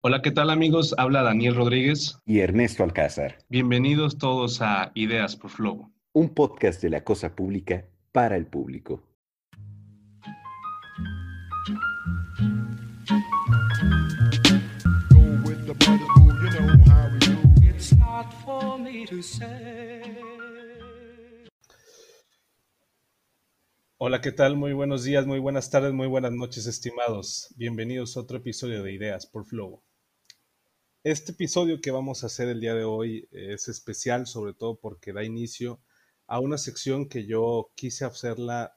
Hola, ¿qué tal amigos? Habla Daniel Rodríguez. Y Ernesto Alcázar. Bienvenidos todos a Ideas por Flow. Un podcast de la cosa pública para el público. Hola, ¿qué tal? Muy buenos días, muy buenas tardes, muy buenas noches, estimados. Bienvenidos a otro episodio de Ideas por Flow. Este episodio que vamos a hacer el día de hoy es especial, sobre todo porque da inicio a una sección que yo quise hacerla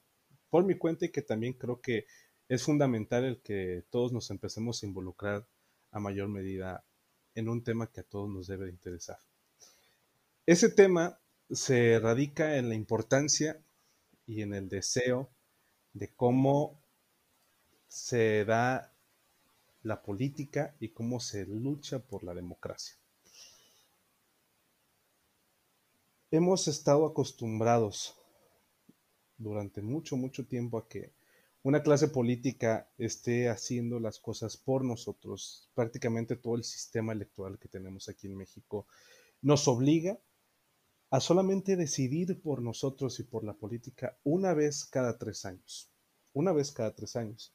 por mi cuenta y que también creo que es fundamental el que todos nos empecemos a involucrar a mayor medida en un tema que a todos nos debe de interesar. Ese tema se radica en la importancia y en el deseo de cómo se da la política y cómo se lucha por la democracia. Hemos estado acostumbrados durante mucho, mucho tiempo a que una clase política esté haciendo las cosas por nosotros. Prácticamente todo el sistema electoral que tenemos aquí en México nos obliga a solamente decidir por nosotros y por la política una vez cada tres años. Una vez cada tres años.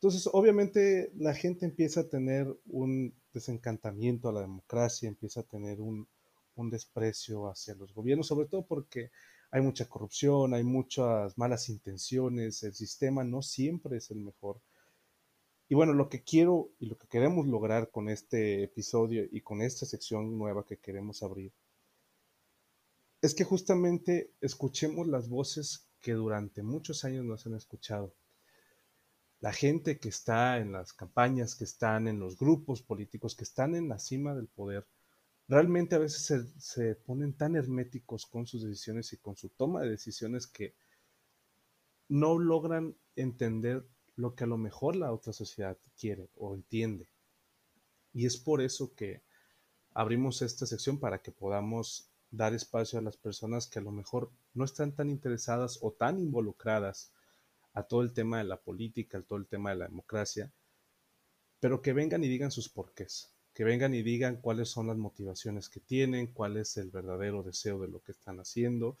Entonces, obviamente, la gente empieza a tener un desencantamiento a la democracia, empieza a tener un, desprecio hacia los gobiernos, sobre todo porque hay mucha corrupción, hay muchas malas intenciones, el sistema no siempre es el mejor. Y bueno, lo que quiero y lo que queremos lograr con este episodio y con esta sección nueva que queremos abrir es que justamente escuchemos las voces que durante muchos años nos han escuchado la gente que está en las campañas, que están en los grupos políticos, que están en la cima del poder, realmente a veces se, ponen tan herméticos con sus decisiones y con su toma de decisiones que no logran entender lo que a lo mejor la otra sociedad quiere o entiende. Y es por eso que abrimos esta sección para que podamos dar espacio a las personas que a lo mejor no están tan interesadas o tan involucradas a todo el tema de la política, a todo el tema de la democracia, pero que vengan y digan sus porqués, que vengan y digan cuáles son las motivaciones que tienen, cuál es el verdadero deseo de lo que están haciendo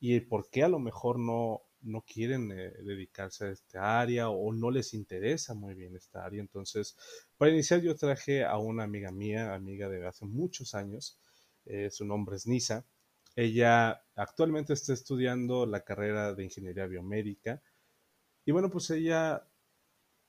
y por qué a lo mejor no, no quieren eh, dedicarse a esta área o no les interesa muy bien esta área. Entonces, para iniciar yo traje a una amiga mía, amiga de hace muchos años, eh, su nombre es Nisa. Ella actualmente está estudiando la carrera de ingeniería biomédica y bueno, pues ella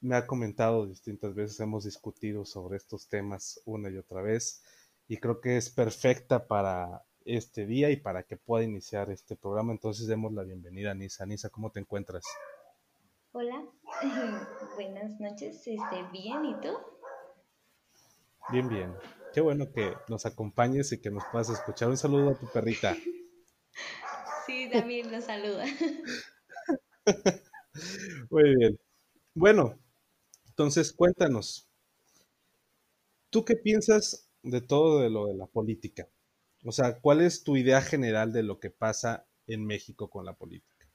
me ha comentado distintas veces, hemos discutido sobre estos temas una y otra vez, y creo que es perfecta para este día y para que pueda iniciar este programa. Entonces demos la bienvenida a Nisa. Nisa, ¿cómo te encuentras? Hola, buenas noches, este, bien, ¿y tú? Bien, bien. Qué bueno que nos acompañes y que nos puedas escuchar. Un saludo a tu perrita. Sí, también nos saluda. Muy bien. Bueno, entonces cuéntanos, ¿tú qué piensas de todo de lo de la política? O sea, ¿cuál es tu idea general de lo que pasa en México con la política?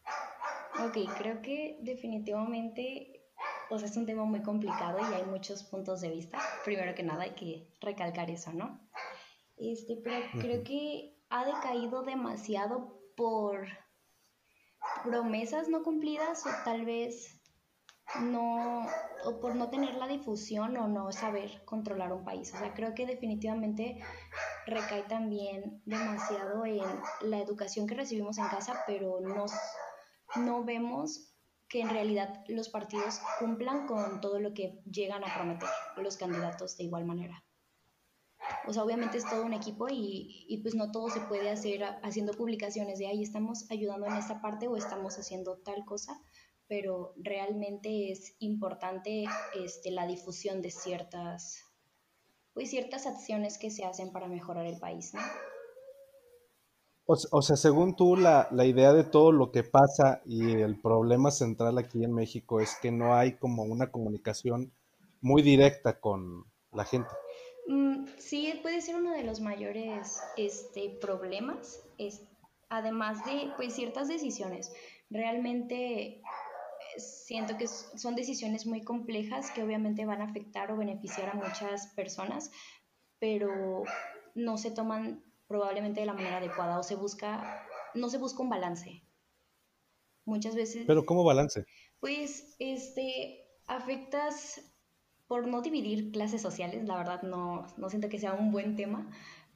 Ok, creo que definitivamente pues es un tema muy complicado y hay muchos puntos de vista. Primero que nada hay que recalcar eso, ¿no? Este, pero creo que ha decaído demasiado por promesas no cumplidas o tal vez no, o por no tener la difusión o no saber controlar un país. O sea, creo que definitivamente recae también demasiado en la educación que recibimos en casa, pero no, no vemos que en realidad los partidos cumplan con todo lo que llegan a prometer los candidatos de igual manera. O sea, obviamente es todo un equipo y, y, pues no todo se puede hacer haciendo publicaciones de ahí estamos ayudando en esta parte o estamos haciendo tal cosa, pero realmente es importante este, la difusión de ciertas, pues ciertas acciones que se hacen para mejorar el país, ¿no? O, sea, según tú, la, la, idea de todo lo que pasa y el problema central aquí en México es que no hay como una comunicación muy directa con la gente. Mm, sí, puede ser uno de los mayores este, problemas, es, además de pues, ciertas decisiones. Realmente siento que son decisiones muy complejas que obviamente van a afectar o beneficiar a muchas personas, pero no se toman probablemente de la manera adecuada o se busca, no se busca un balance. Muchas veces... Pero ¿cómo balance? Pues, este, afectas por no dividir clases sociales, la verdad no, no siento que sea un buen tema,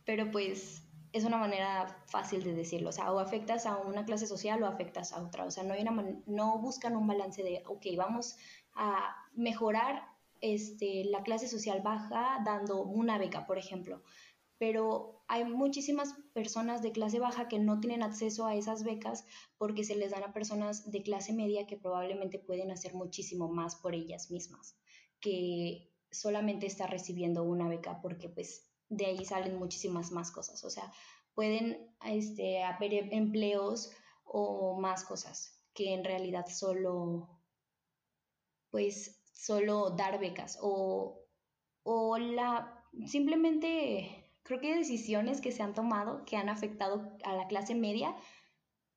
pero pues es una manera fácil de decirlo, o sea, o afectas a una clase social o afectas a otra, o sea, no, hay una no buscan un balance de, ok, vamos a mejorar este, la clase social baja dando una beca, por ejemplo, pero hay muchísimas personas de clase baja que no tienen acceso a esas becas porque se les dan a personas de clase media que probablemente pueden hacer muchísimo más por ellas mismas que solamente está recibiendo una beca porque pues de ahí salen muchísimas más cosas. O sea, pueden este, haber empleos o más cosas que en realidad solo, pues, solo dar becas o, o la, simplemente creo que decisiones que se han tomado que han afectado a la clase media,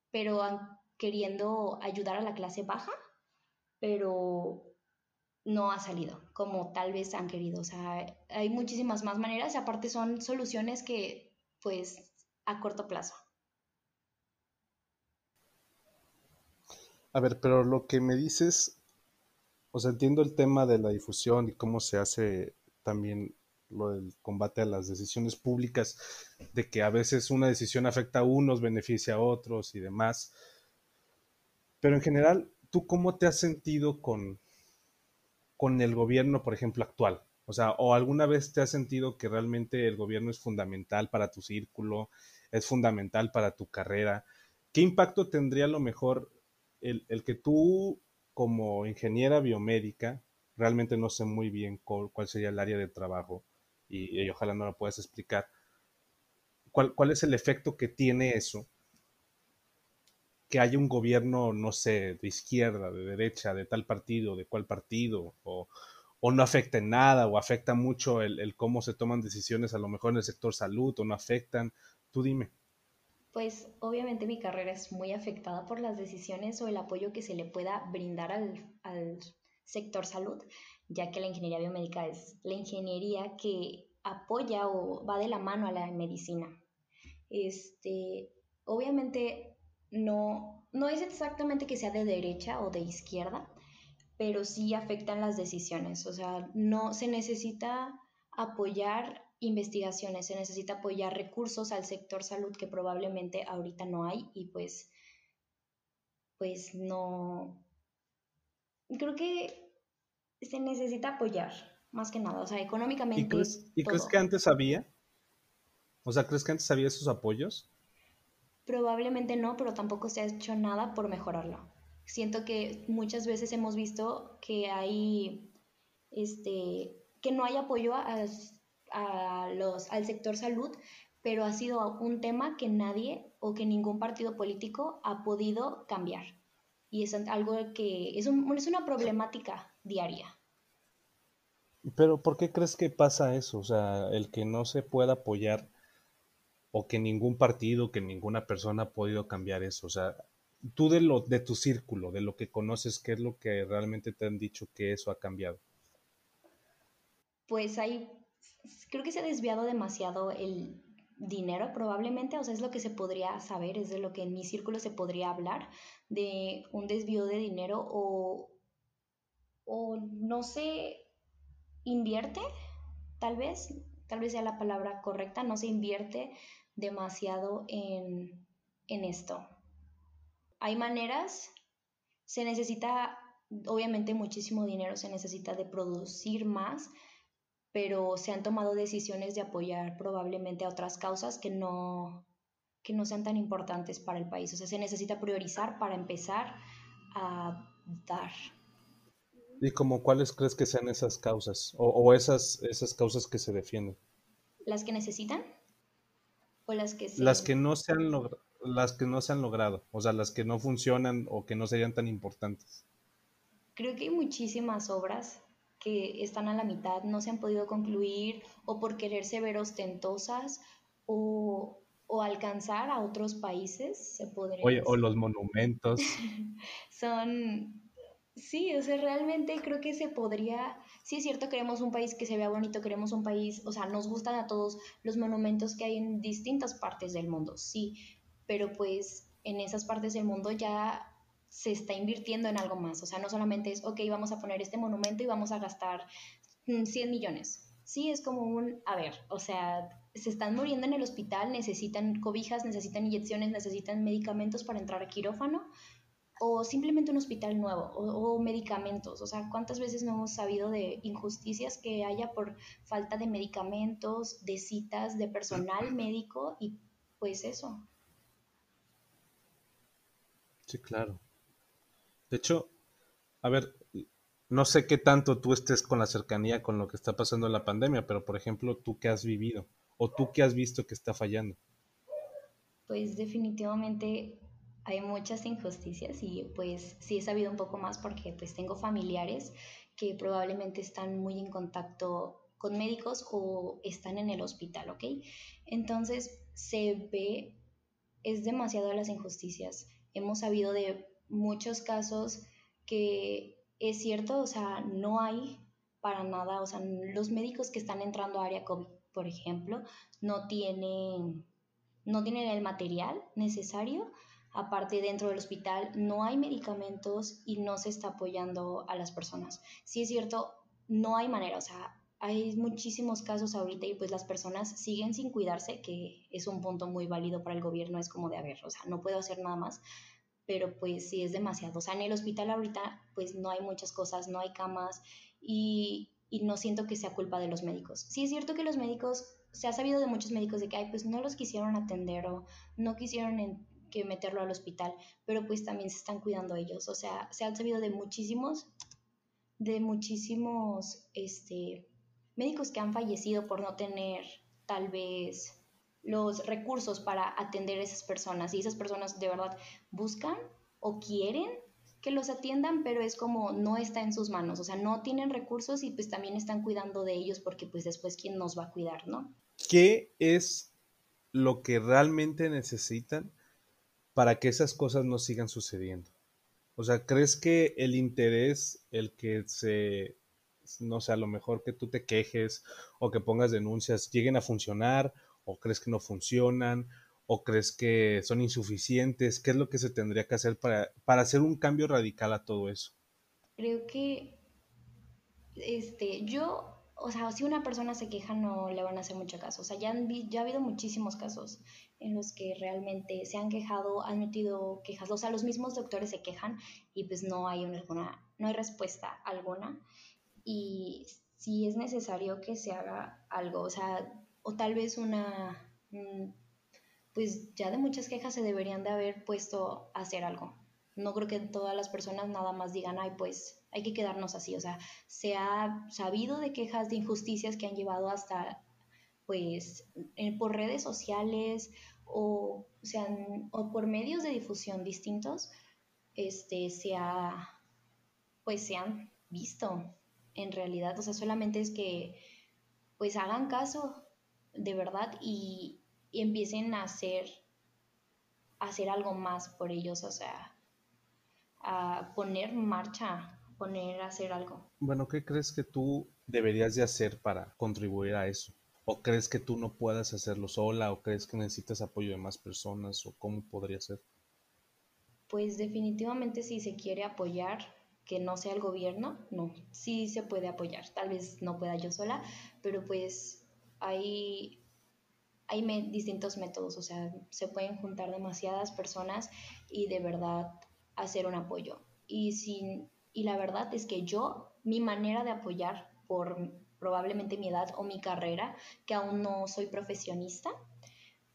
pero han, queriendo ayudar a la clase baja, pero no ha salido como tal vez han querido. O sea, hay muchísimas más maneras y aparte son soluciones que, pues, a corto plazo. A ver, pero lo que me dices, o sea, entiendo el tema de la difusión y cómo se hace también lo del combate a las decisiones públicas, de que a veces una decisión afecta a unos, beneficia a otros y demás. Pero en general, ¿tú cómo te has sentido con, con el gobierno, por ejemplo, actual? O sea, ¿o alguna vez te has sentido que realmente el gobierno es fundamental para tu círculo, es fundamental para tu carrera? ¿Qué impacto tendría a lo mejor el, que tú, como ingeniera biomédica, realmente no sé muy bien cuál, sería el área de trabajo y, ojalá no lo puedas explicar, ¿cuál, ¿cuál es el efecto que tiene eso que haya un gobierno, no sé, de izquierda, de derecha, de tal partido, de cuál partido, o, no afecta en nada, o afecta mucho el, cómo se toman decisiones a lo mejor en el sector salud, o no afectan. Tú dime. Pues obviamente mi carrera es muy afectada por las decisiones o el apoyo que se le pueda brindar al, al sector salud, ya que la ingeniería biomédica es la ingeniería que apoya o va de la mano a la medicina. Este, obviamente no, no es exactamente que sea de derecha o de izquierda, pero sí afectan las decisiones. O sea, no se necesita apoyar investigaciones, se necesita apoyar recursos al sector salud que probablemente ahorita no hay y pues, pues no, creo que se necesita apoyar más que nada, o sea, económicamente. ¿Y crees, ¿y crees que antes había? O sea, ¿crees que antes había esos apoyos? Probablemente no, pero tampoco se ha hecho nada por mejorarlo. Siento que muchas veces hemos visto que hay, este, que no hay apoyo a, los, al sector salud, pero ha sido un tema que nadie o que ningún partido político ha podido cambiar. Y es algo que es, es una problemática diaria. Pero ¿por qué crees que pasa eso? O sea, el que no se pueda apoyar o que ningún partido, que ninguna persona ha podido cambiar eso. O sea, tú de lo de tu círculo, de lo que conoces, ¿qué es lo que realmente te han dicho que eso ha cambiado? Pues hay, creo que se ha desviado demasiado el dinero probablemente, o sea, es lo que se podría saber, es de lo que en mi círculo se podría hablar, de un desvío de dinero o, o no se invierte, tal vez, tal vez sea la palabra correcta, no se invierte demasiado en, esto. Hay maneras, se necesita obviamente muchísimo dinero, se necesita de producir más, pero se han tomado decisiones de apoyar probablemente a otras causas que no, que no sean tan importantes para el país. O sea, se necesita priorizar para empezar a dar. ¿Y como cuáles crees que sean esas causas o, o esas, esas causas que se defienden? Las que necesitan las que Las que no se han las que no se han logrado, o sea, las que no funcionan o que no serían tan importantes. Creo que hay muchísimas obras que están a la mitad, no se han podido concluir o por quererse ver ostentosas o, alcanzar a otros países, se podría Oye, o los monumentos. son, Sí, o sea, realmente creo que se podría, sí es cierto, queremos un país que se vea bonito, queremos un país, o sea, nos gustan a todos los monumentos que hay en distintas partes del mundo, sí, pero pues en esas partes del mundo ya se está invirtiendo en algo más, o sea, no solamente es, ok, vamos a poner este monumento y vamos a gastar 100 mm, millones, sí, es como un, a ver, o sea, se están muriendo en el hospital, necesitan cobijas, necesitan inyecciones, necesitan medicamentos para entrar a quirófano, o simplemente un hospital nuevo o, medicamentos. O sea, ¿cuántas veces no hemos sabido de injusticias que haya por falta de medicamentos, de citas, de personal médico y pues eso? Sí, claro. De hecho, a ver, no sé qué tanto tú estés con la cercanía con lo que está pasando en la pandemia, pero por ejemplo, tú qué has vivido o tú qué has visto que está fallando. Pues definitivamente hay muchas injusticias y pues sí he sabido un poco más porque pues tengo familiares que probablemente están muy en contacto con médicos o están en el hospital, ¿ok? Entonces se ve, es demasiado las injusticias. Hemos sabido de muchos casos que es cierto, o sea, no hay para nada, o sea, los médicos que están entrando a área COVID, por ejemplo, no tienen, no tienen el material necesario Aparte, dentro del hospital no hay medicamentos y no se está apoyando a las personas. Sí es cierto, no hay manera, o sea, hay muchísimos casos ahorita y pues las personas siguen sin cuidarse, que es un punto muy válido para el gobierno, es como de, a o sea, no puedo hacer nada más, pero pues sí es demasiado. O sea, en el hospital ahorita pues no hay muchas cosas, no hay camas y, y no siento que sea culpa de los médicos. Sí es cierto que los médicos, se ha sabido de muchos médicos de que, ay, pues no los quisieron atender o no quisieron que meterlo al hospital, pero pues también se están cuidando ellos. O sea, se han sabido de muchísimos, de muchísimos este, médicos que han fallecido por no tener tal vez los recursos para atender a esas personas. Y esas personas de verdad buscan o quieren que los atiendan, pero es como no está en sus manos, o sea, no tienen recursos y pues también están cuidando de ellos porque pues después quién nos va a cuidar, ¿no? ¿Qué es lo que realmente necesitan para que esas cosas no sigan sucediendo? O sea, ¿crees que el interés, el que se, no sé, a lo mejor que tú te quejes o que pongas denuncias, lleguen a funcionar? ¿O crees que no funcionan? ¿O crees que son insuficientes? ¿Qué es lo que se tendría que hacer para, para hacer un cambio radical a todo eso? Creo que este, yo o sea, si una persona se queja no le van a hacer mucho caso. O sea, ya, ya ha habido muchísimos casos en los que realmente se han quejado, han metido quejas. O sea, los mismos doctores se quejan y pues no hay, una, no hay respuesta alguna. Y si es necesario que se haga algo, o sea, o tal vez una, mm, pues ya de muchas quejas se deberían de haber puesto a hacer algo. No creo que todas las personas nada más digan, ay, pues hay que quedarnos así. O sea, se ha sabido de quejas de injusticias que han llevado hasta, pues, por redes sociales o, sean, o por medios de difusión distintos, este, se ha, pues, se han visto en realidad. O sea, solamente es que, pues, hagan caso de verdad y, y empiecen a hacer, a hacer algo más por ellos, o sea, a poner marcha poner a hacer algo. Bueno, ¿qué crees que tú deberías de hacer para contribuir a eso? ¿O crees que tú no puedas hacerlo sola? ¿O crees que necesitas apoyo de más personas? ¿O cómo podría ser? Pues definitivamente si se quiere apoyar, que no sea el gobierno, no, sí se puede apoyar. Tal vez no pueda yo sola, pero pues hay, hay distintos métodos, o sea, se pueden juntar demasiadas personas y de verdad hacer un apoyo. Y sin y la verdad es que yo, mi manera de apoyar por probablemente mi edad o mi carrera, que aún no soy profesionista,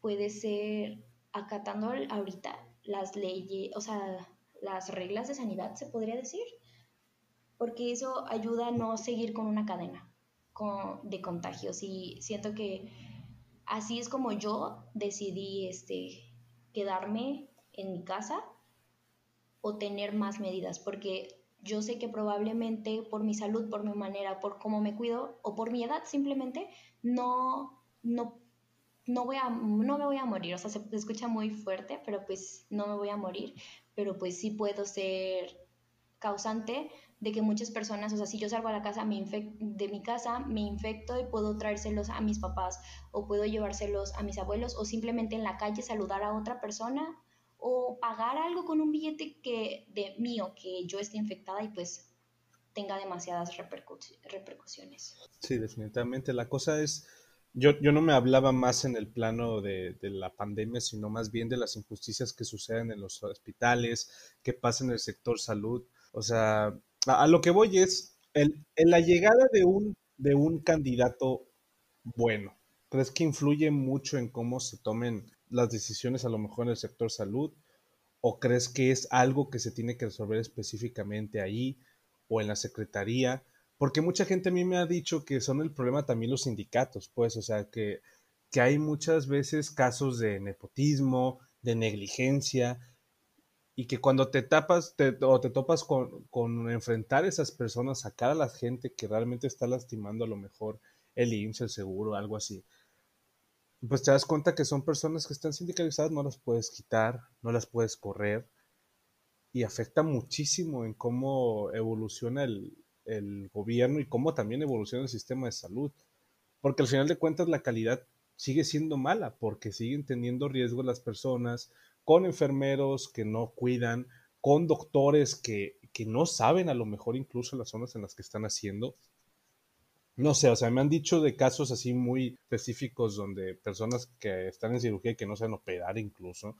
puede ser acatando ahorita las leyes, o sea, las reglas de sanidad, se podría decir, porque eso ayuda a no seguir con una cadena de contagios. Y siento que así es como yo decidí este, quedarme en mi casa o tener más medidas, porque yo sé que probablemente por mi salud, por mi manera, por cómo me cuido o por mi edad simplemente no, no, no, voy a, no me voy a morir. O sea, se escucha muy fuerte, pero pues no me voy a morir. Pero pues sí puedo ser causante de que muchas personas, o sea, si yo salgo a la casa de mi casa, me infecto y puedo traérselos a mis papás o puedo llevárselos a mis abuelos o simplemente en la calle saludar a otra persona o pagar algo con un billete que de mío que yo esté infectada y pues tenga demasiadas repercusiones. Sí, definitivamente. La cosa es, yo, yo no me hablaba más en el plano de, de, la pandemia, sino más bien de las injusticias que suceden en los hospitales, que pasa en el sector salud. O sea, a, lo que voy es, en la llegada de un, de un candidato bueno, ¿crees que influye mucho en cómo se tomen las decisiones a lo mejor en el sector salud? ¿O crees que es algo que se tiene que resolver específicamente ahí o en la secretaría? Porque mucha gente a mí me ha dicho que son el problema también los sindicatos, pues, o sea, que, que hay muchas veces casos de nepotismo, de negligencia, y que cuando te tapas te, o te topas con, con, enfrentar a esas personas, sacar a la gente que realmente está lastimando a lo mejor el IMSS, el seguro, algo así, pues te das cuenta que son personas que están sindicalizadas, no las puedes quitar, no las puedes correr y afecta muchísimo en cómo evoluciona el, el gobierno y cómo también evoluciona el sistema de salud. Porque al final de cuentas la calidad sigue siendo mala porque siguen teniendo riesgo las personas, con enfermeros que no cuidan, con doctores que, que no saben a lo mejor incluso las zonas en las que están haciendo. No sé, o sea, me han dicho de casos así muy específicos donde personas que están en cirugía y que no saben operar incluso,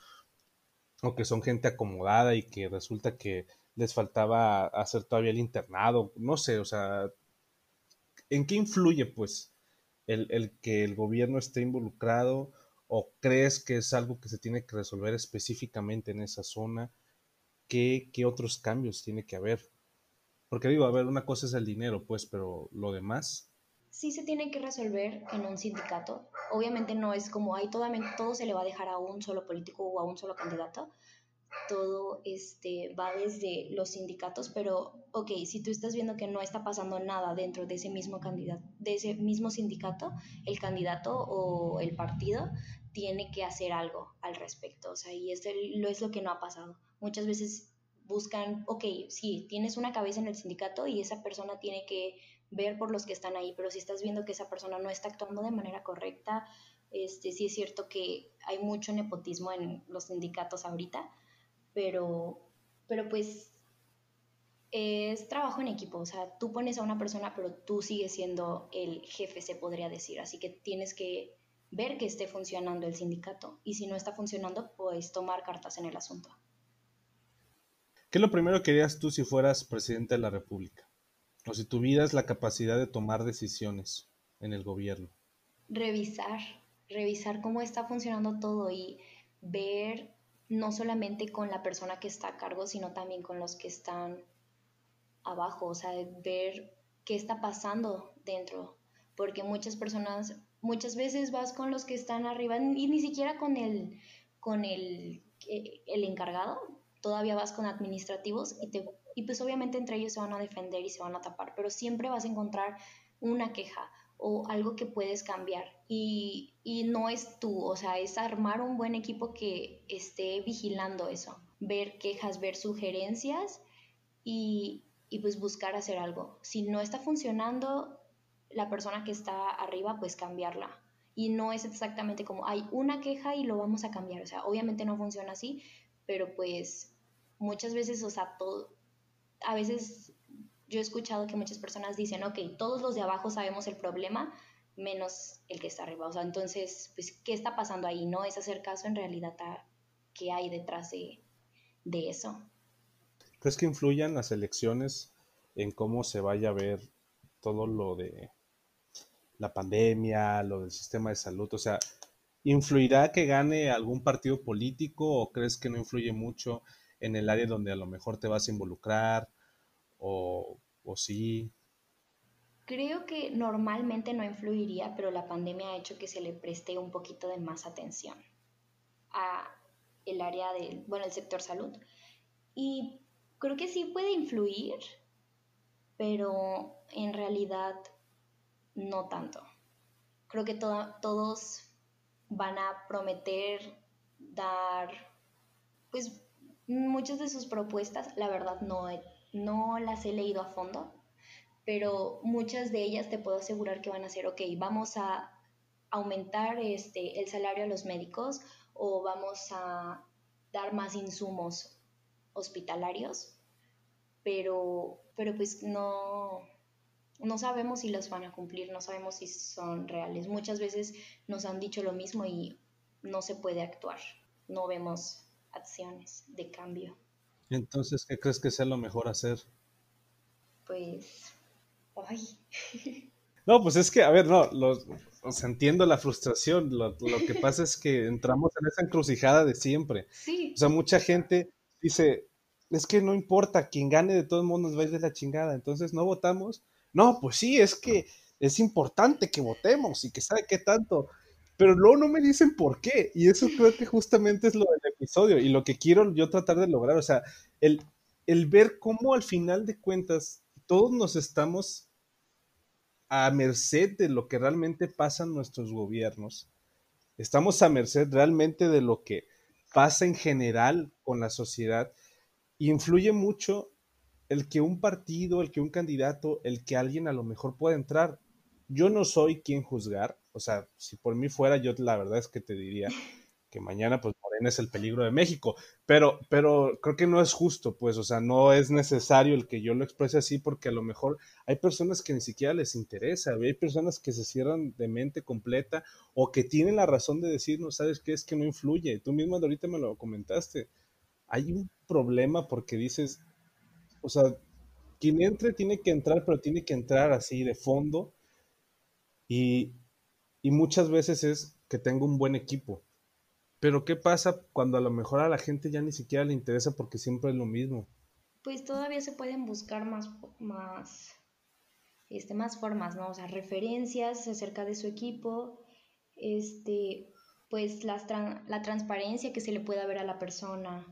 o que son gente acomodada y que resulta que les faltaba hacer todavía el internado, no sé, o sea, ¿en qué influye pues el, el que el gobierno esté involucrado o crees que es algo que se tiene que resolver específicamente en esa zona? ¿Qué, qué otros cambios tiene que haber? Porque digo, a ver, una cosa es el dinero, pues, pero lo demás. Sí se tiene que resolver en un sindicato. Obviamente no es como, ahí todo, todo se le va a dejar a un solo político o a un solo candidato. Todo este, va desde los sindicatos, pero, ok, si tú estás viendo que no está pasando nada dentro de ese mismo candidato, de ese mismo sindicato, el candidato o el partido tiene que hacer algo al respecto. O sea, y esto es lo que no ha pasado. Muchas veces buscan, ok, sí, tienes una cabeza en el sindicato y esa persona tiene que ver por los que están ahí, pero si estás viendo que esa persona no está actuando de manera correcta, este, sí es cierto que hay mucho nepotismo en los sindicatos ahorita, pero, pero pues es trabajo en equipo, o sea, tú pones a una persona, pero tú sigues siendo el jefe, se podría decir, así que tienes que ver que esté funcionando el sindicato y si no está funcionando, pues tomar cartas en el asunto. ¿Qué es lo primero que harías tú si fueras presidente de la República? O si tuvieras la capacidad de tomar decisiones en el gobierno. Revisar, revisar cómo está funcionando todo y ver no solamente con la persona que está a cargo, sino también con los que están abajo, o sea, ver qué está pasando dentro, porque muchas personas muchas veces vas con los que están arriba y ni siquiera con el, con el, eh, el encargado, todavía vas con administrativos y, te, y pues obviamente entre ellos se van a defender y se van a tapar, pero siempre vas a encontrar una queja o algo que puedes cambiar y, y no es tú, o sea, es armar un buen equipo que esté vigilando eso, ver quejas, ver sugerencias y, y pues buscar hacer algo. Si no está funcionando, la persona que está arriba, pues cambiarla. Y no es exactamente como hay una queja y lo vamos a cambiar. O sea, obviamente no funciona así, pero pues muchas veces, o sea, todo, a veces yo he escuchado que muchas personas dicen, ok, todos los de abajo sabemos el problema, menos el que está arriba. O sea, entonces, pues, ¿qué está pasando ahí? No es hacer caso en realidad a qué hay detrás de, de eso. ¿Crees que influyan las elecciones en cómo se vaya a ver todo lo de la pandemia, lo del sistema de salud? O sea, ¿influirá que gane algún partido político o crees que no influye mucho en el área donde a lo mejor te vas a involucrar o, o sí? Creo que normalmente no influiría, pero la pandemia ha hecho que se le preste un poquito de más atención a el área del, bueno, el sector salud. Y creo que sí puede influir, pero en realidad no tanto. Creo que todos van a prometer dar, pues, muchas de sus propuestas, la verdad no, no las he leído a fondo, pero muchas de ellas te puedo asegurar que van a ser, ok, vamos a aumentar este, el salario a los médicos o vamos a dar más insumos hospitalarios, pero, pero pues no, no sabemos si los van a cumplir, no sabemos si son reales. Muchas veces nos han dicho lo mismo y no se puede actuar, no vemos acciones de cambio. Entonces, ¿qué crees que sea lo mejor hacer? Pues, ay. No, pues es que, a ver, no, los, entiendo la frustración. Lo, que pasa es que entramos en esa encrucijada de siempre. Sí. O sea, mucha gente dice, es que no importa, quien gane de todos modos nos va a ir de la chingada, entonces no votamos. No, pues sí, es que es importante que votemos y que sabe qué tanto pero luego no me dicen por qué. Y eso creo que justamente es lo del episodio y lo que quiero yo tratar de lograr. O sea, el, el ver cómo al final de cuentas todos nos estamos a merced de lo que realmente pasa en nuestros gobiernos. Estamos a merced realmente de lo que pasa en general con la sociedad. influye mucho el que un partido, el que un candidato, el que alguien a lo mejor pueda entrar. Yo no soy quien juzgar, o sea, si por mí fuera, yo la verdad es que te diría que mañana, pues Morena es el peligro de México. Pero, pero creo que no es justo, pues, o sea, no es necesario el que yo lo exprese así, porque a lo mejor hay personas que ni siquiera les interesa, hay personas que se cierran de mente completa o que tienen la razón de decir, no sabes qué es que no influye. Tú mismo ahorita me lo comentaste. Hay un problema porque dices, o sea, quien entre tiene que entrar, pero tiene que entrar así de fondo. Y, y muchas veces es que tengo un buen equipo. Pero ¿qué pasa cuando a lo mejor a la gente ya ni siquiera le interesa porque siempre es lo mismo? Pues todavía se pueden buscar más, más, este, más formas, ¿no? O sea, referencias acerca de su equipo, este, pues la, la transparencia que se le pueda ver a la persona,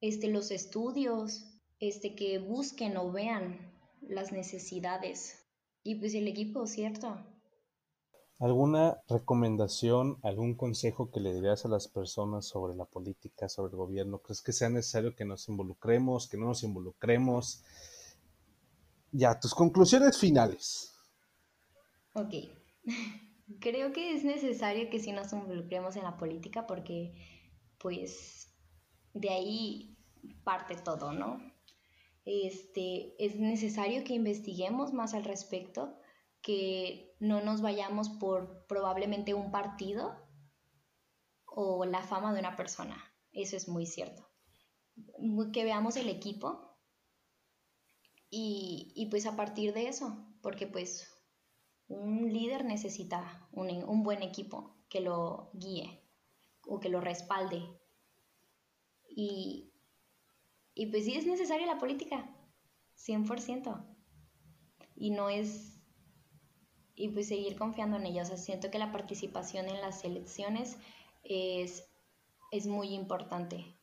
este, los estudios, este, que busquen o vean las necesidades. Y pues el equipo, ¿cierto? ¿Alguna recomendación, algún consejo que le dirías a las personas sobre la política, sobre el gobierno? ¿Crees que sea necesario que nos involucremos, que no nos involucremos? Ya, tus conclusiones finales. Ok. Creo que es necesario que sí nos involucremos en la política porque, pues, de ahí parte todo, ¿no? Este, es necesario que investiguemos más al respecto que no nos vayamos por probablemente un partido o la fama de una persona. Eso es muy cierto. Que veamos el equipo y, pues a partir de eso, porque pues un líder necesita un, un buen equipo que lo guíe o que lo respalde. Y, y pues sí es necesaria la política, 100%. Y no es y pues seguir confiando en ella. O sea, siento que la participación en las elecciones es, es muy importante.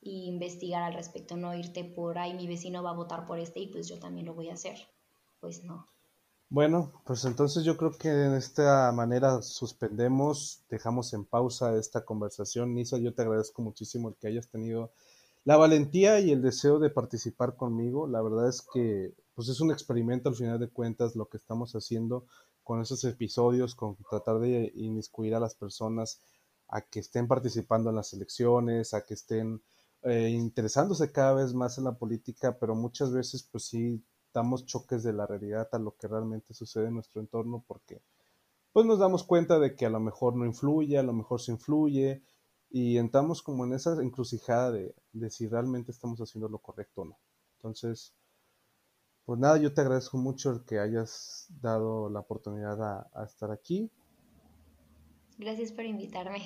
Y investigar al respecto, no irte por, ay, mi vecino va a votar por este y pues yo también lo voy a hacer. Pues no. Bueno, pues entonces yo creo que de esta manera suspendemos, dejamos en pausa esta conversación. Nisa, yo te agradezco muchísimo el que hayas tenido la valentía y el deseo de participar conmigo. La verdad es que pues es un experimento al final de cuentas lo que estamos haciendo con esos episodios, con tratar de inmiscuir a las personas a que estén participando en las elecciones, a que estén eh, interesándose cada vez más en la política, pero muchas veces pues sí damos choques de la realidad a lo que realmente sucede en nuestro entorno porque pues nos damos cuenta de que a lo mejor no influye, a lo mejor se influye y entramos como en esa encrucijada de, de si realmente estamos haciendo lo correcto o no. Entonces, pues nada, yo te agradezco mucho el que hayas dado la oportunidad a, estar aquí. Gracias por invitarme.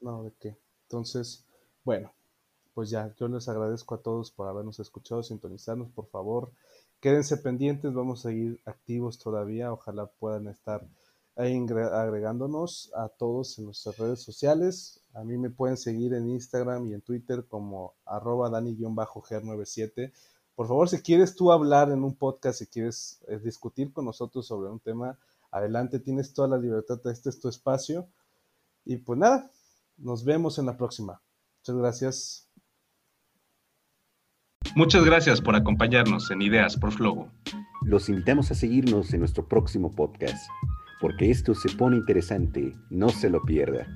No, de qué. Entonces, bueno, pues ya, yo les agradezco a todos por habernos escuchado, sintonizarnos, por favor. Quédense pendientes, vamos a seguir activos todavía, ojalá puedan estar agregándonos a todos en nuestras redes sociales. A mí me pueden seguir en Instagram y en Twitter como arroba dani-ger97 por favor, si quieres tú hablar en un podcast, si quieres eh, discutir con nosotros sobre un tema, adelante, tienes toda la libertad, este es tu espacio. Y pues nada, nos vemos en la próxima. Muchas gracias. Muchas gracias por acompañarnos en Ideas por Flogo. Los invitamos a seguirnos en nuestro próximo podcast, porque esto se pone interesante, no se lo pierda.